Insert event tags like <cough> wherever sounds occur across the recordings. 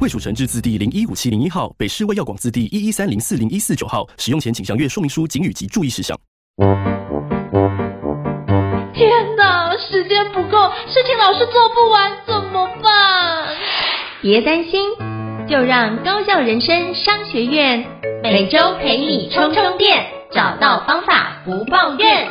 卫署成制字第零一五七零一号，北市卫药广字第一一三零四零一四九号。使用前请详阅说明书、警语及注意事项。天哪，时间不够，事情老是做不完，怎么办？别担心，就让高校人生商学院每周陪你充充电，找到方法不抱怨。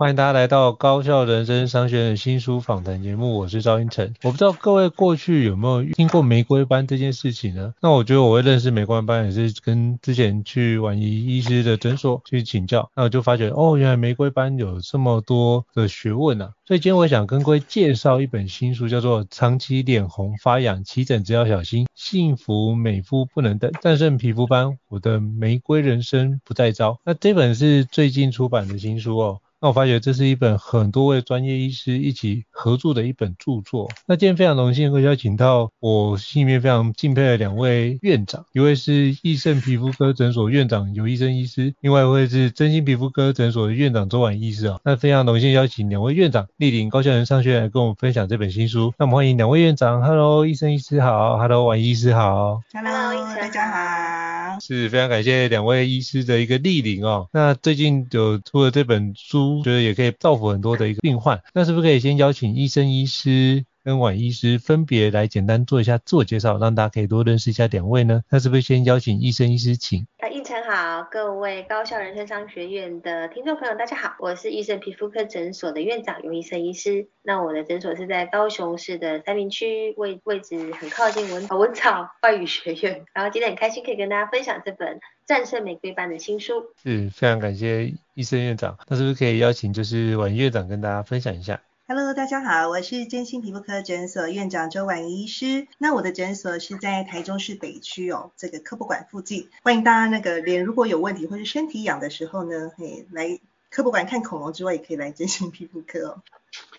欢迎大家来到高效人生商学院新书访谈节目，我是赵胤丞。我不知道各位过去有没有听过玫瑰班这件事情呢？那我觉得我会认识玫瑰班也是跟之前去婉仪医师的诊所去请教，那我就发觉哦，原来玫瑰班有这么多的学问啊！所以今天我想跟各位介绍一本新书，叫做《长期脸红发痒，起疹只要小心，幸福美肤不能等，战胜皮肤斑，我的玫瑰人生不再招》。那这本是最近出版的新书哦。那我发觉这是一本很多位专业医师一起合作的一本著作。那今天非常荣幸会邀请到我心里面非常敬佩的两位院长，一位是益盛皮肤科诊所院长尤医生医师，另外一位是真心皮肤科诊所的院长周婉医师啊。那非常荣幸邀请两位院长莅临高校人商学院来跟我们分享这本新书。那我们欢迎两位院长，Hello，医生医师好，Hello，宛仪医师好，Hello，大家好，是非常感谢两位医师的一个莅临哦。那最近有出了这本书。觉得也可以造福很多的一个病患，那是不是可以先邀请医生医师跟宛医师分别来简单做一下自我介绍，让大家可以多认识一下两位呢？那是不是先邀请医生医师请？啊，应晨好，各位高校人生商学院的听众朋友，大家好，我是医生皮肤科诊所的院长游医生医师。那我的诊所是在高雄市的三明区，位位置很靠近文文草外语学院。然后今天很开心可以跟大家分享这本战胜玫瑰斑的新书。是，非常感谢医生院长。那是不是可以邀请就是宛院长跟大家分享一下？Hello，大家好，我是真心皮肤科诊所院长周婉仪医师。那我的诊所是在台中市北区哦，这个科博馆附近。欢迎大家那个脸如果有问题或是身体痒的时候呢，可以来科博馆看恐龙之外，也可以来真心皮肤科哦。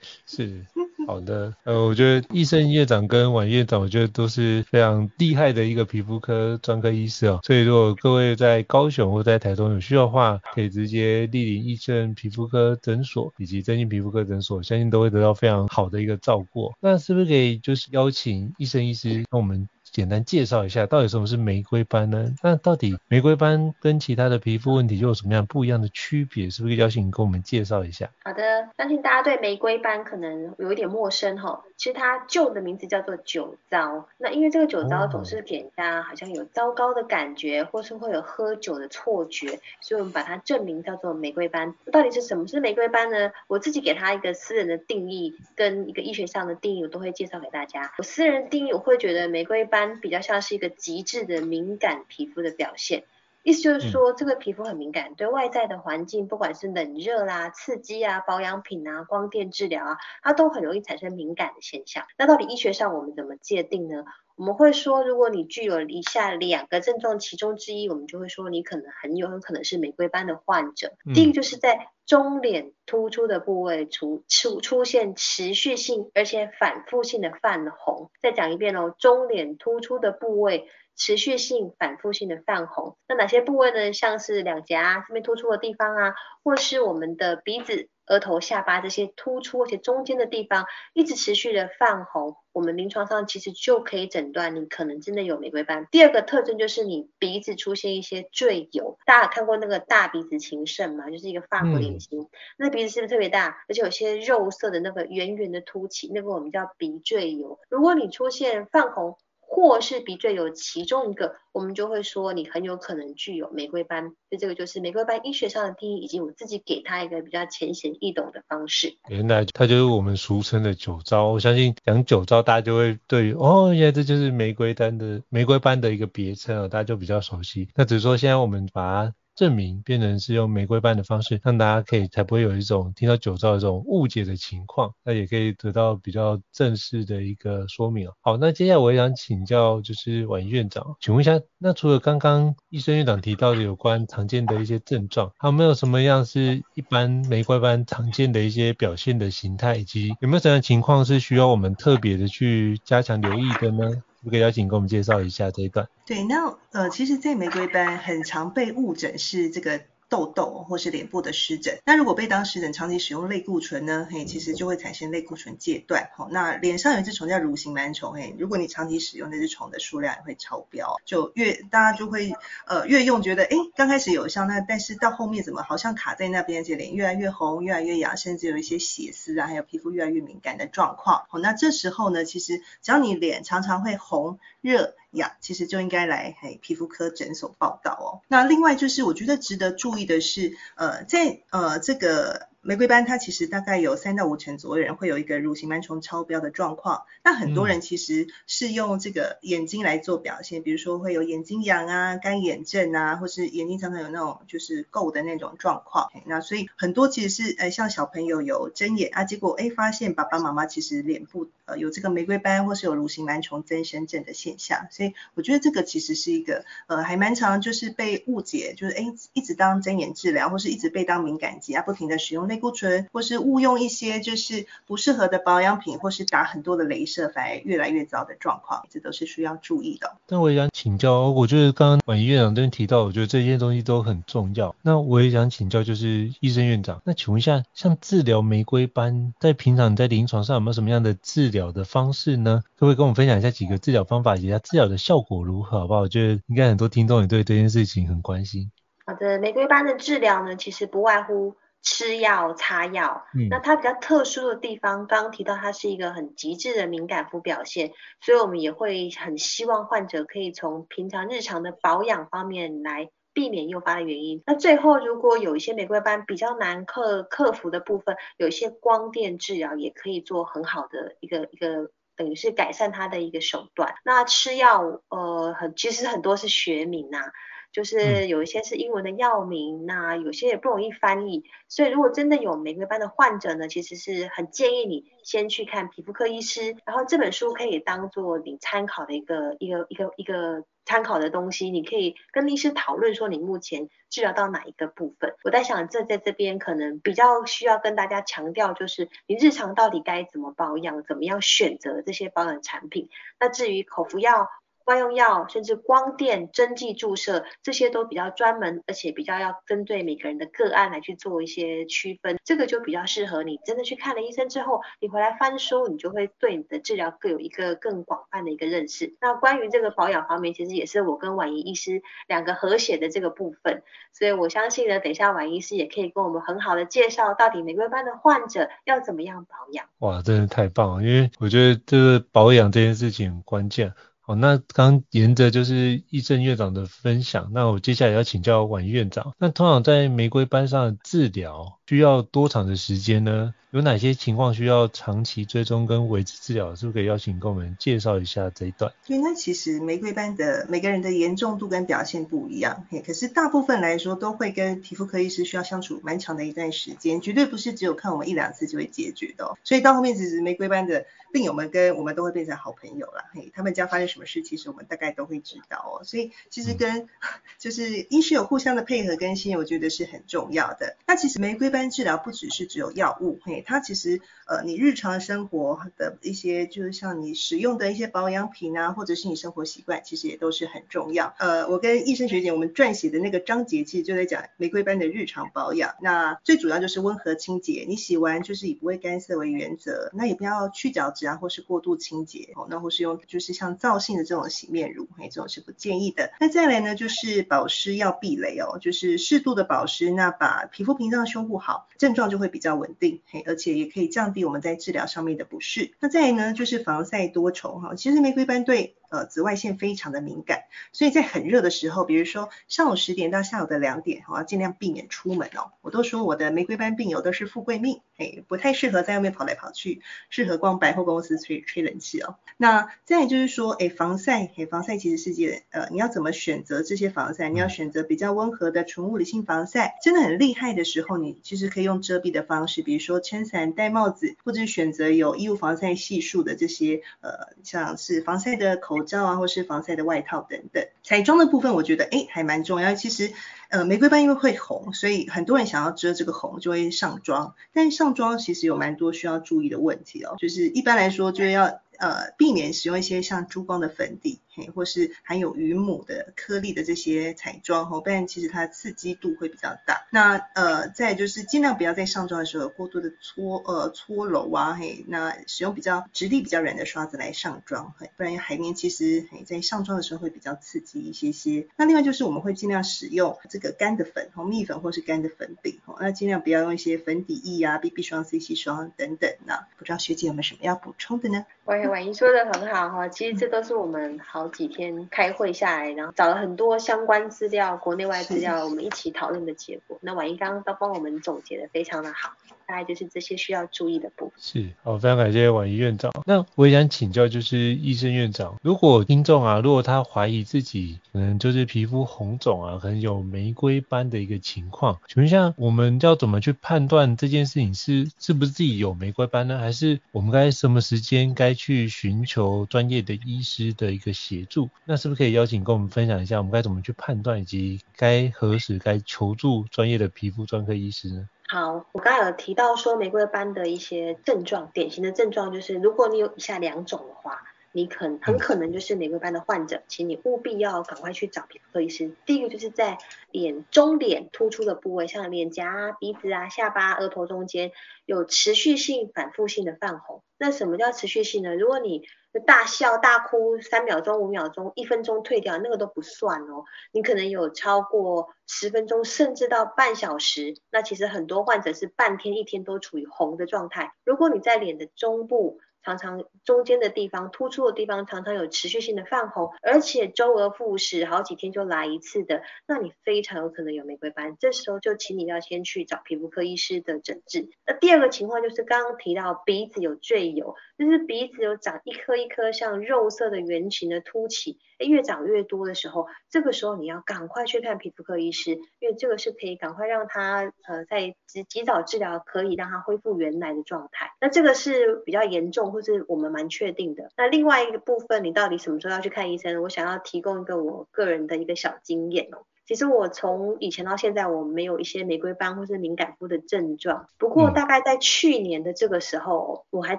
<laughs> 是，好的，呃，我觉得医生院长跟宛院长，我觉得都是非常厉害的一个皮肤科专科医师哦。所以如果各位在高雄或在台中有需要的话，可以直接莅临医生皮肤科诊所以及真心皮肤科诊所，相信都会得到非常好的一个照顾。那是不是可以就是邀请医生医师跟我们？简单介绍一下，到底什么是玫瑰斑呢？那到底玫瑰斑跟其他的皮肤问题又有什么样不一样的区别？是不是邀请你跟我们介绍一下？好的，相信大家对玫瑰斑可能有一点陌生哈。其实它旧的名字叫做酒糟，那因为这个酒糟总是给人家好像有糟糕的感觉，或是会有喝酒的错觉，所以我们把它正名叫做玫瑰斑。到底是什么是玫瑰斑呢？我自己给它一个私人的定义，跟一个医学上的定义，我都会介绍给大家。我私人定义，我会觉得玫瑰斑。比较像是一个极致的敏感皮肤的表现，意思就是说，这个皮肤很敏感，对外在的环境，不管是冷热啦、刺激啊、保养品啊、光电治疗啊，它都很容易产生敏感的现象。那到底医学上我们怎么界定呢？我们会说，如果你具有以下两个症状其中之一，我们就会说你可能很有很可能是玫瑰斑的患者。第一个就是在中脸突出的部位出出出现持续性而且反复性的泛红。再讲一遍哦，中脸突出的部位持续性反复性的泛红。那哪些部位呢？像是两颊这边突出的地方啊，或是我们的鼻子。额头、下巴这些突出而且中间的地方一直持续的泛红，我们临床上其实就可以诊断你可能真的有玫瑰斑。第二个特征就是你鼻子出现一些赘疣，大家有看过那个大鼻子情圣嘛？就是一个法国脸型，嗯、那鼻子是不是特别大，而且有些肉色的那个圆圆的凸起，那个我们叫鼻赘疣。如果你出现泛红。或是鼻赘有其中一个，我们就会说你很有可能具有玫瑰斑。所以这个就是玫瑰斑医学上的定义，以及我自己给他一个比较浅显易懂的方式。原来它就是我们俗称的酒糟。我相信讲酒糟，大家就会对哦，原来这就是玫瑰斑的玫瑰斑的一个别称哦，大家就比较熟悉。那只是说现在我们把它。证明变成是用玫瑰斑的方式，让大家可以才不会有一种听到酒糟的这种误解的情况，那也可以得到比较正式的一个说明。好，那接下来我也想请教就是宛仪院长，请问一下，那除了刚刚医生院长提到的有关常见的一些症状，还有没有什么样是一般玫瑰斑常见的一些表现的形态，以及有没有什么情况是需要我们特别的去加强留意的呢？可以邀请给我们介绍一下这一段。对，那呃，其实，在玫瑰斑很常被误诊是这个。痘痘或是脸部的湿疹，那如果被当湿疹长期使用类固醇呢，嘿，其实就会产生类固醇戒断。好，那脸上有一只虫叫乳形螨虫，嘿，如果你长期使用那只虫的数量也会超标，就越大家就会呃越用觉得哎刚开始有效，那但是到后面怎么好像卡在那边，而且脸越来越红，越来越痒，甚至有一些血丝啊，还有皮肤越来越敏感的状况。好，那这时候呢，其实只要你脸常常会红热。呀，其实就应该来嘿皮肤科诊所报道哦。那另外就是我觉得值得注意的是，呃，在呃这个。玫瑰斑它其实大概有三到五成左右人会有一个乳型螨虫超标的状况，那很多人其实是用这个眼睛来做表现，嗯、比如说会有眼睛痒啊、干眼症啊，或是眼睛常常有那种就是垢的那种状况。那所以很多其实是呃像小朋友有睁眼啊，结果哎发现爸爸妈妈其实脸部呃有这个玫瑰斑或是有乳型螨虫增生症的现象，所以我觉得这个其实是一个呃还蛮常就是被误解，就是哎一直当睁眼治疗或是一直被当敏感肌啊，不停的使用类固醇，或是误用一些就是不适合的保养品，或是打很多的镭射，反而越来越糟的状况，这都是需要注意的。那我也想请教，我觉得刚刚宛仪院长这边提到，我觉得这些东西都很重要。那我也想请教，就是医生院长，那请问一下，像治疗玫瑰斑，在平常在临床上有没有什么样的治疗的方式呢？可不可以跟我们分享一下几个治疗方法，以及它治疗的效果如何，好不好？我觉得应该很多听众也对这件事情很关心。好的，玫瑰斑的治疗呢，其实不外乎。吃药、擦药，嗯，那它比较特殊的地方，刚刚提到它是一个很极致的敏感肤表现，所以我们也会很希望患者可以从平常日常的保养方面来避免诱发的原因。那最后，如果有一些玫瑰斑比较难克克服的部分，有一些光电治疗也可以做很好的一个一个，等于是改善它的一个手段。那吃药，呃，很其实很多是学名啊。就是有一些是英文的药名，那有些也不容易翻译，所以如果真的有玫瑰斑的患者呢，其实是很建议你先去看皮肤科医师，然后这本书可以当做你参考的一个一个一个一个参考的东西，你可以跟医师讨论说你目前治疗到哪一个部分。我在想这在这边可能比较需要跟大家强调，就是你日常到底该怎么保养，怎么样选择这些保养产品。那至于口服药。外用药，甚至光电、针剂注射，这些都比较专门，而且比较要针对每个人的个案来去做一些区分。这个就比较适合你真的去看了医生之后，你回来翻书，你就会对你的治疗各有一个更广泛的一个认识。那关于这个保养方面，其实也是我跟婉仪医师两个合写的这个部分。所以我相信呢，等一下婉仪医师也可以跟我们很好的介绍，到底玫瑰斑的患者要怎么样保养。哇，真的太棒了，因为我觉得这个保养这件事情很关键。哦，那刚沿着就是医正院长的分享，那我接下来要请教婉院长，那通常在玫瑰班上治疗需要多长的时间呢？有哪些情况需要长期追踪跟维持治疗？是不是可以邀请跟我们介绍一下这一段？对，那其实玫瑰斑的每个人的严重度跟表现不一样，嘿，可是大部分来说都会跟皮肤科医师需要相处蛮长的一段时间，绝对不是只有看我们一两次就会解决的哦。所以到后面其实玫瑰斑的病友们跟我们都会变成好朋友了，嘿，他们家发生什么事，其实我们大概都会知道哦。所以其实跟、<laughs> 就是医师有互相的配合跟信任，我觉得是很重要的。那其实玫瑰斑治疗不只是只有药物，嘿。它其实，呃，你日常生活的一些，就是像你使用的一些保养品啊，或者是你生活习惯，其实也都是很重要。呃，我跟医生学姐我们撰写的那个章节，其实就在讲玫瑰斑的日常保养。那最主要就是温和清洁，你洗完就是以不会干涩为原则，那也不要去角质啊，或是过度清洁哦，那或是用就是像皂性的这种洗面乳，嘿，这种是不建议的。那再来呢，就是保湿要避雷哦，就是适度的保湿，那把皮肤屏障修护好，好症状就会比较稳定，嘿，而且也可以降低我们在治疗上面的不适。那再来呢，就是防晒多重哈。其实玫瑰斑对呃紫外线非常的敏感，所以在很热的时候，比如说上午十点到下午的两点，我要尽量避免出门哦。我都说我的玫瑰斑病友都是富贵命，哎，不太适合在外面跑来跑去，适合逛百货公司吹吹冷气哦。那再就是说，哎，防晒，哎，防晒其实是件，呃，你要怎么选择这些防晒？你要选择比较温和的纯物理性防晒，真的很厉害的时候，你其实可以用遮蔽的方式，比如说撑伞、戴帽子，或者选择有衣物防晒系数的这些，呃，像是防晒的口口罩啊，或是防晒的外套等等。彩妆的部分，我觉得哎还蛮重要。其实，呃，玫瑰斑因为会红，所以很多人想要遮这个红就会上妆，但是上妆其实有蛮多需要注意的问题哦，就是一般来说就要。呃，避免使用一些像珠光的粉底，嘿，或是含有鱼母的颗粒的这些彩妆，吼，不然其实它的刺激度会比较大。那呃，再就是尽量不要在上妆的时候过多的搓呃搓揉啊，嘿，那使用比较质地比较软的刷子来上妆，嘿，不然海绵其实嘿在上妆的时候会比较刺激一些些。那另外就是我们会尽量使用这个干的粉，红，蜜粉或是干的粉饼，哦，那尽量不要用一些粉底液啊、BB 霜、CC 霜等等。那不知道学姐有没有什么要补充的呢？婉莹说的很好哈，其实这都是我们好几天开会下来，然后找了很多相关资料，国内外资料，我们一起讨论的结果。那婉莹刚刚都帮我们总结的非常的好。大概就是这些需要注意的部分。是，好，非常感谢婉仪院长。那我也想请教，就是医生院长，如果听众啊，如果他怀疑自己可能就是皮肤红肿啊，可能有玫瑰斑的一个情况，请问一下，我们要怎么去判断这件事情是是不是自己有玫瑰斑呢？还是我们该什么时间该去寻求专业的医师的一个协助？那是不是可以邀请跟我们分享一下，我们该怎么去判断，以及该何时该求助专业的皮肤专科医师呢？好，我刚才有提到说玫瑰斑的一些症状，典型的症状就是，如果你有以下两种的话，你可很可能就是玫瑰斑的患者，请你务必要赶快去找皮肤科医师。第一个就是在脸中脸突出的部位，像脸颊啊、鼻子啊、下巴、额头中间有持续性、反复性的泛红。那什么叫持续性呢？如果你大笑大哭三秒钟、五秒钟、一分钟退掉，那个都不算哦。你可能有超过十分钟，甚至到半小时，那其实很多患者是半天、一天都处于红的状态。如果你在脸的中部，常常中间的地方突出的地方常常有持续性的泛红，而且周而复始，好几天就来一次的，那你非常有可能有玫瑰斑。这时候就请你要先去找皮肤科医师的诊治。那第二个情况就是刚刚提到鼻子有赘疣，就是鼻子有长一颗一颗像肉色的圆形的凸起，越长越多的时候，这个时候你要赶快去看皮肤科医师，因为这个是可以赶快让它呃在及及早治疗，可以让它恢复原来的状态。那这个是比较严重。或是我们蛮确定的。那另外一个部分，你到底什么时候要去看医生？我想要提供一个我个人的一个小经验哦。其实我从以前到现在，我没有一些玫瑰斑或是敏感肤的症状。不过大概在去年的这个时候，我还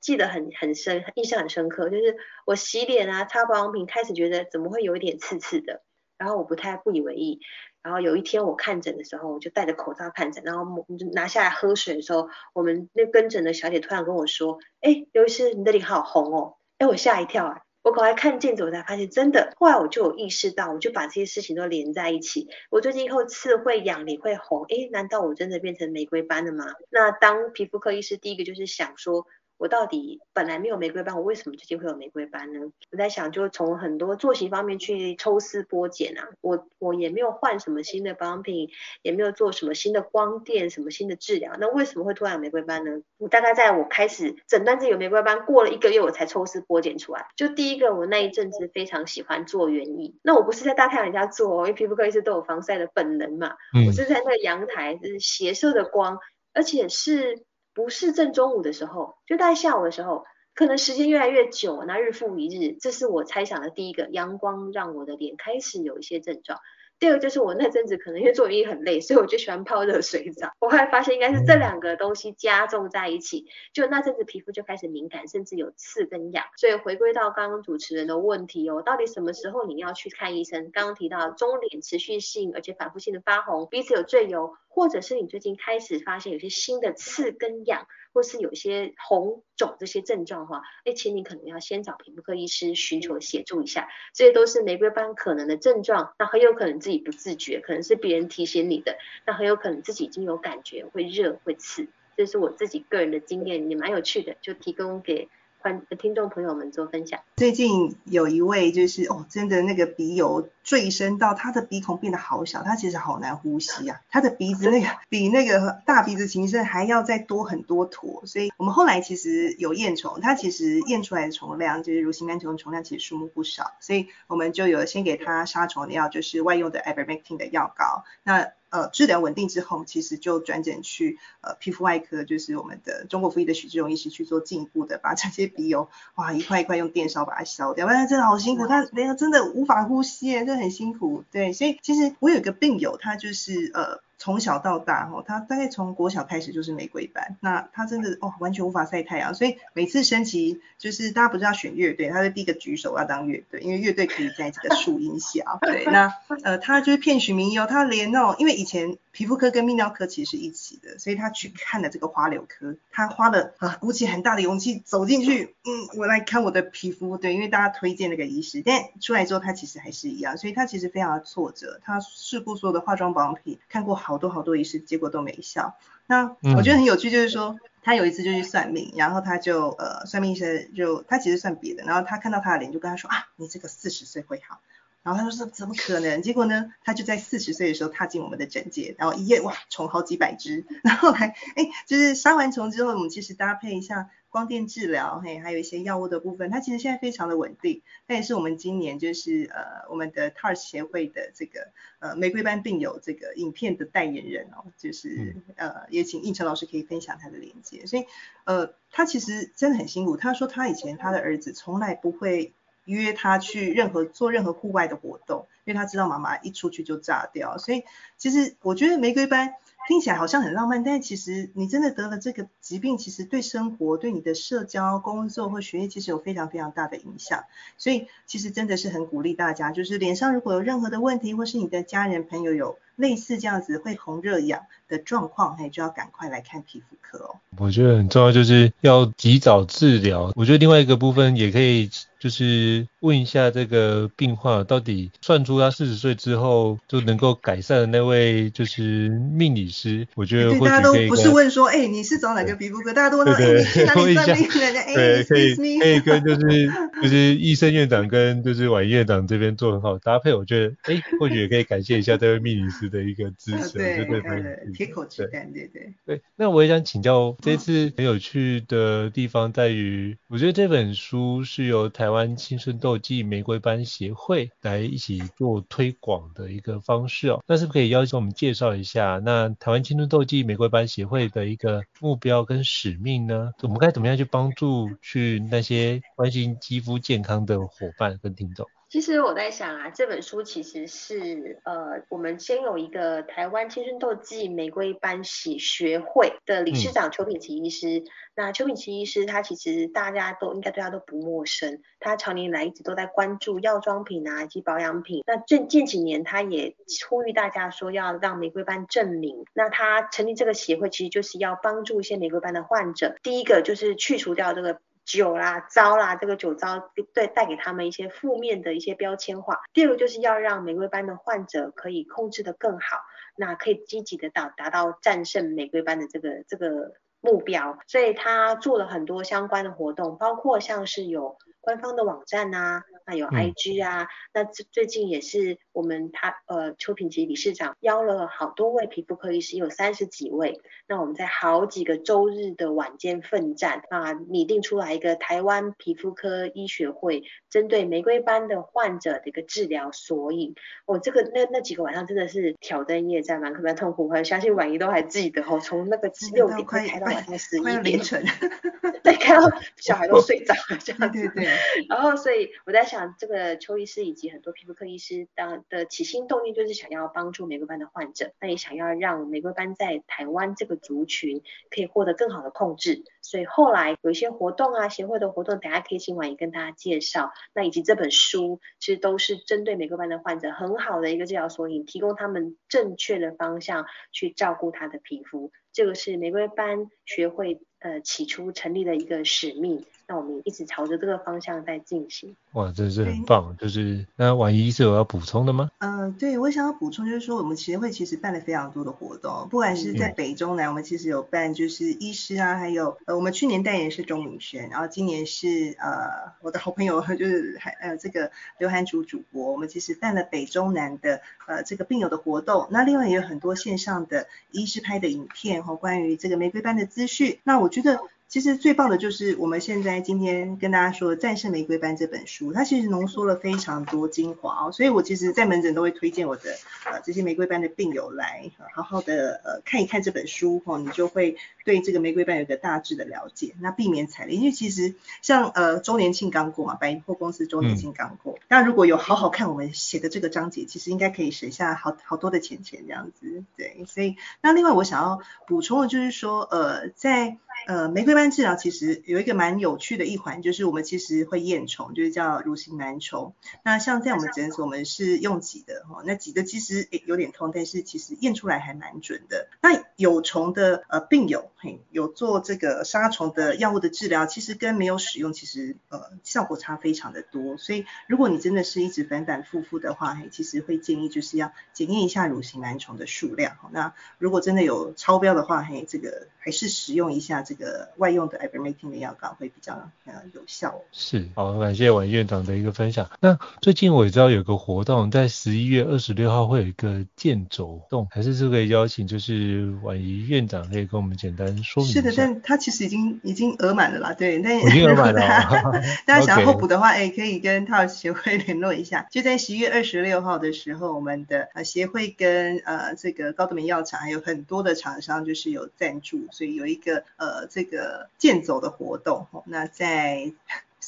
记得很很深，印象很深刻，就是我洗脸啊，擦保养品，开始觉得怎么会有一点刺刺的，然后我不太不以为意。然后有一天我看诊的时候，我就戴着口罩看诊，然后就拿下来喝水的时候，我们那跟诊的小姐突然跟我说：“哎，刘医师，你的脸好红哦！”哎，我吓一跳啊！我赶快看镜子，我才发现真的。后来我就有意识到，我就把这些事情都连在一起。我最近后刺会痒，脸会红，哎，难道我真的变成玫瑰斑了吗？那当皮肤科医师，第一个就是想说。我到底本来没有玫瑰斑，我为什么最近会有玫瑰斑呢？我在想，就从很多作息方面去抽丝剥茧啊。我我也没有换什么新的保养品，也没有做什么新的光电，什么新的治疗。那为什么会突然有玫瑰斑呢？我大概在我开始诊断自己有玫瑰斑过了一个月，我才抽丝剥茧出来。就第一个，我那一阵子非常喜欢做园艺。那我不是在大太阳下做，因为皮肤科医师都有防晒的本能嘛。嗯。我是在那个阳台，就是斜射的光，而且是。不是正中午的时候，就在下午的时候，可能时间越来越久，那日复一日，这是我猜想的第一个，阳光让我的脸开始有一些症状。第二个就是我那阵子可能因为做园艺很累，所以我就喜欢泡热水澡。我后来发现应该是这两个东西加重在一起，就那阵子皮肤就开始敏感，甚至有刺跟痒。所以回归到刚刚主持人的问题哦，到底什么时候你要去看医生？刚刚提到中脸持续性而且反复性的发红，鼻子有赘油，或者是你最近开始发现有些新的刺跟痒。或是有些红肿这些症状的话，哎，请你可能要先找皮肤科医师寻求协助一下，这些都是玫瑰斑可能的症状，那很有可能自己不自觉，可能是别人提醒你的，那很有可能自己已经有感觉会热会刺，这是我自己个人的经验，也蛮有趣的，就提供给观听众朋友们做分享。最近有一位就是哦，真的那个鼻油坠深到他的鼻孔变得好小，他其实好难呼吸啊，<laughs> 他的鼻子那个比那个大鼻子情圣还要再多很多坨，所以我们后来其实有验虫，他其实验出来的虫量就是乳型杆虫虫量其实数目不少，所以我们就有先给他杀虫的药，就是外用的 ivermectin 的药膏，那。呃，治疗稳定之后，其实就转诊去呃皮肤外科，就是我们的中国附医的许志荣医师去做进一步的，把这些鼻油哇一块一块用电烧把它烧掉，不然真的好辛苦，他连真的无法呼吸，真的很辛苦。对，所以其实我有一个病友，他就是呃。从小到大，哈，他大概从国小开始就是玫瑰班，那他真的哦，完全无法晒太阳，所以每次升旗就是大家不是要选乐队，他就第一个举手要当乐队，因为乐队可以在这个树荫下，<laughs> 对，那呃他就是骗取名义哦，他连那种因为以前皮肤科跟泌尿科其实是一起的，所以他去看了这个花柳科，他花了啊鼓起很大的勇气走进去，嗯，我来看我的皮肤，对，因为大家推荐那个医师，但出来之后他其实还是一样，所以他其实非常的挫折，他试过所有的化妆保养品，看过好。好多好多医师，结果都没效。那我觉得很有趣，就是说他有一次就去算命，然后他就呃算命医生就他其实算别的，然后他看到他的脸就跟他说啊，你这个四十岁会好。然后他说怎么可能？结果呢，他就在四十岁的时候踏进我们的诊界，然后一夜哇虫好几百只，然后来哎就是杀完虫之后，我们其实搭配一下。光电治疗，嘿，还有一些药物的部分，它其实现在非常的稳定。它也是我们今年就是呃我们的 TARS 协会的这个呃玫瑰斑病友这个影片的代言人哦，就是呃也请应成老师可以分享他的连接。所以呃他其实真的很辛苦。他说他以前他的儿子从来不会约他去任何做任何户外的活动，因为他知道妈妈一出去就炸掉。所以其实我觉得玫瑰斑。听起来好像很浪漫，但其实你真的得了这个疾病，其实对生活、对你的社交、工作或学业，其实有非常非常大的影响。所以其实真的是很鼓励大家，就是脸上如果有任何的问题，或是你的家人朋友有类似这样子会红热痒的状况，哎，就要赶快来看皮肤科哦。我觉得很重要，就是要及早治疗。我觉得另外一个部分也可以。就是问一下这个病患到底算出他四十岁之后就能够改善的那位就是命理师，我觉得。大家都不是问说，哎、欸，你是找哪个皮肤科？大家都问说，哎、欸，你去哪里 <laughs> 算命？对，可以可以跟就是就是医生院长跟就是婉院长这边做很好的搭配，我觉得哎、欸，或许也可以感谢一下这位命理师的一个支持，对对对，铁口直断，对对对。那我也想请教，这次很有趣的地方在于，我觉得这本书是由台。台湾青春痘暨玫瑰斑协会来一起做推广的一个方式哦，那是不是可以邀请我们介绍一下？那台湾青春痘暨玫瑰斑协会的一个目标跟使命呢？我们该怎么样去帮助去那些关心肌肤健康的伙伴跟听众？其实我在想啊，这本书其实是呃，我们先有一个台湾青春痘暨玫瑰斑洗学会的理事长邱品琪医师。嗯、那邱品琪医师他其实大家都应该对他都不陌生，他常年来一直都在关注药妆品啊以及保养品。那近近几年他也呼吁大家说要让玫瑰斑证明。那他成立这个协会其实就是要帮助一些玫瑰斑的患者，第一个就是去除掉这个。酒啦、糟啦，这个酒糟对带给他们一些负面的一些标签化。第二个就是要让玫瑰斑的患者可以控制得更好，那可以积极的到达到战胜玫瑰斑的这个这个目标。所以他做了很多相关的活动，包括像是有官方的网站啊。那有 IG 啊，嗯、那最近也是我们他呃邱品吉理事长邀了好多位皮肤科医师，有三十几位。那我们在好几个周日的晚间奋战啊，拟定出来一个台湾皮肤科医学会针对玫瑰斑的患者的一个治疗索引。我、哦、这个那那几个晚上真的是挑灯夜战，蛮可蛮痛苦。我相信婉仪都还记得哦，从那个六点开到晚上十一点凌晨，<laughs> 对，开到小孩都睡着了这样子。对对对。然后所以我在。想这个邱医师以及很多皮肤科医师当的起心动念，就是想要帮助玫瑰斑的患者，那也想要让玫瑰斑在台湾这个族群可以获得更好的控制。所以后来有一些活动啊，协会的活动，等下可以请婉仪跟大家介绍。那以及这本书，其实都是针对玫瑰斑的患者很好的一个治疗索引，提供他们正确的方向去照顾他的皮肤。这个是玫瑰斑学会呃起初成立的一个使命。那我们也一直朝着这个方向在进行。哇，真是很棒！就是那婉仪医师有要补充的吗？嗯、呃，对，我想要补充就是说，我们协会其实办了非常多的活动，不管是在北中南，我们其实有办就是医师啊，还有呃，我们去年代言是钟明轩，然后今年是呃我的好朋友 <laughs> 就是还呃这个刘涵竹主播，我们其实办了北中南的呃这个病友的活动，那另外也有很多线上的医师拍的影片和关于这个玫瑰斑的资讯，那我觉得。其实最棒的就是我们现在今天跟大家说《战胜玫瑰斑》这本书，它其实浓缩了非常多精华哦，所以我其实在门诊都会推荐我的呃这些玫瑰斑的病友来好好的呃看一看这本书哦，你就会对这个玫瑰斑有个大致的了解，那避免踩雷，因为其实像呃周年庆刚过嘛，百货公司周年庆刚过，那、嗯、如果有好好看我们写的这个章节，其实应该可以省下好好多的钱钱这样子，对，所以那另外我想要补充的就是说呃在。呃，玫瑰治疗其实有一个蛮有趣的一环，就是我们其实会验虫，就是叫乳型蓝虫。那像在我们诊所，我们是用挤的哈，那挤的其实诶有点痛，但是其实验出来还蛮准的。那有虫的呃病友，嘿，有做这个杀虫的药物的治疗，其实跟没有使用其实呃效果差非常的多。所以如果你真的是一直反反复复的话，嘿，其实会建议就是要检验一下乳型蓝虫的数量。那如果真的有超标的话，嘿，这个还是使用一下。这个外用的 ivermectin 的药膏会比较呃有效。是，好，感谢宛仪院长的一个分享。那最近我也知道有个活动，在十一月二十六号会有一个健走活动，还是这个邀请，就是宛仪院长可以跟我们简单说明一下。是的，但他其实已经已经额满了啦，对，那已经额满了。<laughs> <laughs> 大家想要候补的话，哎，可以跟 TARS 协会联络一下。就在十一月二十六号的时候，我们的呃协会跟呃这个高德美药厂还有很多的厂商就是有赞助，所以有一个呃。这个健走的活动，那在。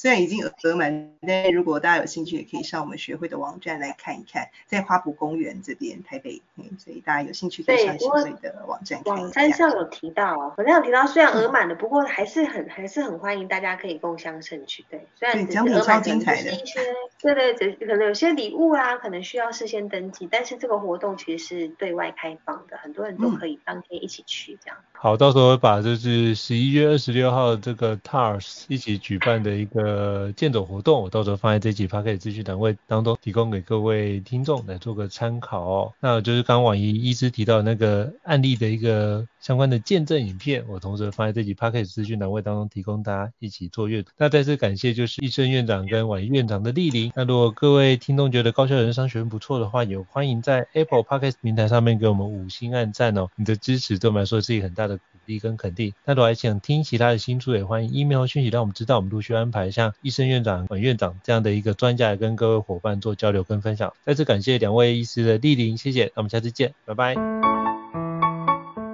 虽然已经额满，但如果大家有兴趣，也可以上我们学会的网站来看一看，在花圃公园这边，台北，嗯，所以大家有兴趣可以上学会的网站看一下。网站上有提到，网站有提到，虽然额满的，不过还是很还是很欢迎大家可以共襄盛举，对，虽然奖品超精彩的，一些对对对，可能有些礼物啊，可能需要事先登记，但是这个活动其实是对外开放的，很多人都可以当天一起去这样。好，到时候会把就是十一月二十六号这个 TARS 一起举办的一个。呃，健走活动，我到时候放在这集 Podcast 资讯栏位当中，提供给各位听众来做个参考哦。那就是刚刚宛仪医师提到那个案例的一个相关的见证影片，我同时放在这集 Podcast 资讯栏位当中，提供大家一起做阅读。那再次感谢就是医生院长跟宛仪院长的莅临。那如果各位听众觉得高效人商学院不错的话，也欢迎在 Apple Podcast 平台上面给我们五星按赞哦。你的支持对我们来说是一个很大的鼓励跟肯定。那如果还想听其他的新书，也欢迎 email 讯息让我们知道，我们陆续安排像医生院长、管院长这样的一个专家来跟各位伙伴做交流跟分享。再次感谢两位医师的莅临，谢谢。那我们下次见，拜拜。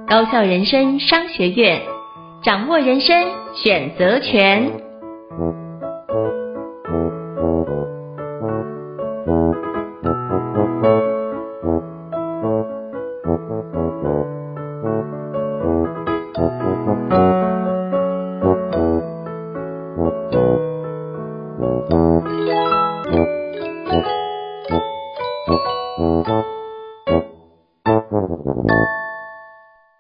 高校人生商学院，掌握人生选择权。